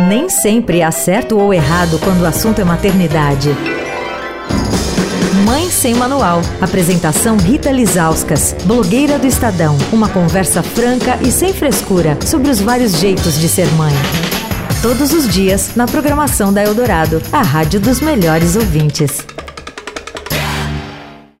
Nem sempre há certo ou errado quando o assunto é maternidade. Mãe Sem Manual. Apresentação Rita Lizauskas, blogueira do Estadão. Uma conversa franca e sem frescura sobre os vários jeitos de ser mãe. Todos os dias na programação da Eldorado, a rádio dos melhores ouvintes.